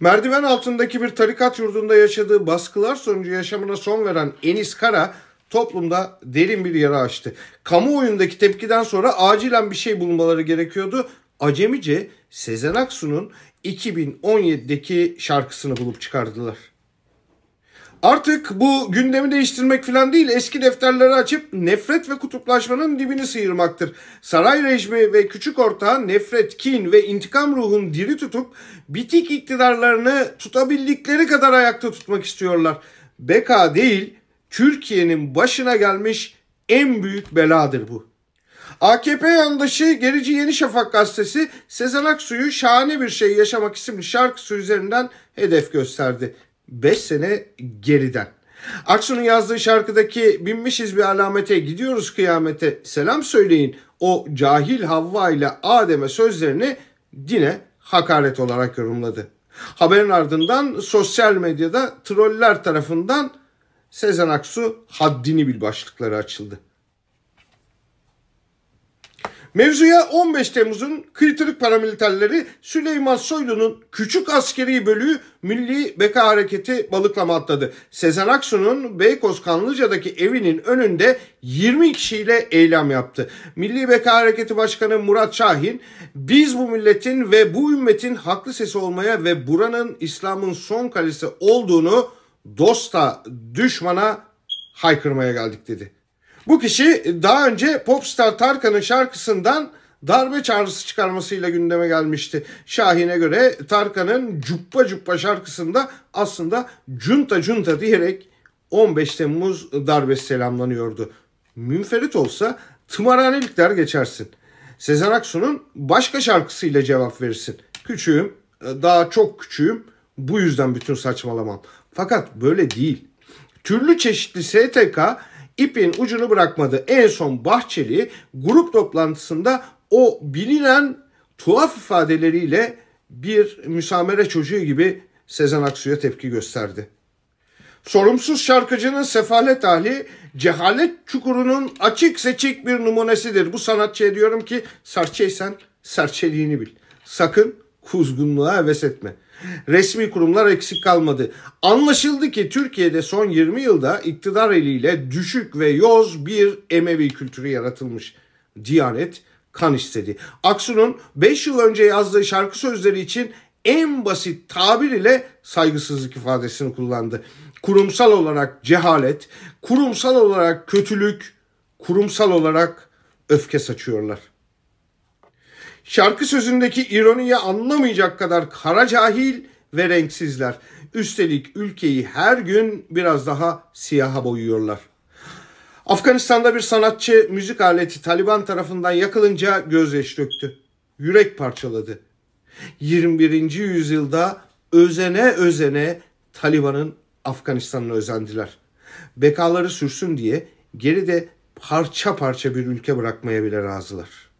Merdiven altındaki bir tarikat yurdunda yaşadığı baskılar sonucu yaşamına son veren Enis Kara toplumda derin bir yara açtı. Kamuoyundaki tepkiden sonra acilen bir şey bulmaları gerekiyordu. Acemice Sezen Aksu'nun 2017'deki şarkısını bulup çıkardılar. Artık bu gündemi değiştirmek falan değil eski defterleri açıp nefret ve kutuplaşmanın dibini sıyırmaktır. Saray rejimi ve küçük ortağı nefret, kin ve intikam ruhunu diri tutup bitik iktidarlarını tutabildikleri kadar ayakta tutmak istiyorlar. Beka değil Türkiye'nin başına gelmiş en büyük beladır bu. AKP yandaşı Gerici Yeni Şafak gazetesi Sezen Aksu'yu şahane bir şey yaşamak isimli şarkısı üzerinden hedef gösterdi. 5 sene geriden. Aksu'nun yazdığı şarkıdaki binmişiz bir alamete gidiyoruz kıyamete selam söyleyin o cahil Havva ile Adem'e sözlerini dine hakaret olarak yorumladı. Haberin ardından sosyal medyada troller tarafından Sezen Aksu haddini bil başlıkları açıldı. Mevzuya 15 Temmuz'un kıytırık paramiliterleri Süleyman Soylu'nun küçük askeri bölüğü Milli Beka Hareketi balıklama atladı. Sezen Aksu'nun Beykoz Kanlıca'daki evinin önünde 20 kişiyle eylem yaptı. Milli Beka Hareketi Başkanı Murat Şahin, biz bu milletin ve bu ümmetin haklı sesi olmaya ve buranın İslam'ın son kalesi olduğunu dosta, düşmana haykırmaya geldik dedi. Bu kişi daha önce popstar Tarkan'ın şarkısından darbe çağrısı çıkarmasıyla gündeme gelmişti. Şahin'e göre Tarkan'ın Cuppa Cuppa şarkısında aslında Cunta Cunta diyerek 15 Temmuz darbesi selamlanıyordu. Münferit olsa tımarhanelik der geçersin. Sezen Aksu'nun başka şarkısıyla cevap verirsin. Küçüğüm, daha çok küçüğüm, bu yüzden bütün saçmalamam. Fakat böyle değil. Türlü çeşitli STK ipin ucunu bırakmadı. En son Bahçeli grup toplantısında o bilinen tuhaf ifadeleriyle bir müsamere çocuğu gibi Sezen Aksu'ya tepki gösterdi. Sorumsuz şarkıcının sefalet hali cehalet çukurunun açık seçik bir numunesidir. Bu sanatçıya diyorum ki serçeysen serçeliğini bil. Sakın kuzgunluğa heves etme. Resmi kurumlar eksik kalmadı. Anlaşıldı ki Türkiye'de son 20 yılda iktidar eliyle düşük ve yoz bir Emevi kültürü yaratılmış. Diyanet kan istedi. Aksu'nun 5 yıl önce yazdığı şarkı sözleri için en basit tabir ile saygısızlık ifadesini kullandı. Kurumsal olarak cehalet, kurumsal olarak kötülük, kurumsal olarak öfke saçıyorlar. Şarkı sözündeki ironiyi anlamayacak kadar kara cahil ve renksizler. Üstelik ülkeyi her gün biraz daha siyaha boyuyorlar. Afganistan'da bir sanatçı müzik aleti Taliban tarafından yakılınca gözyaşı döktü. Yürek parçaladı. 21. yüzyılda özene özene Taliban'ın Afganistan'ına özendiler. Bekaları sürsün diye geride parça parça bir ülke bırakmaya bile razılar.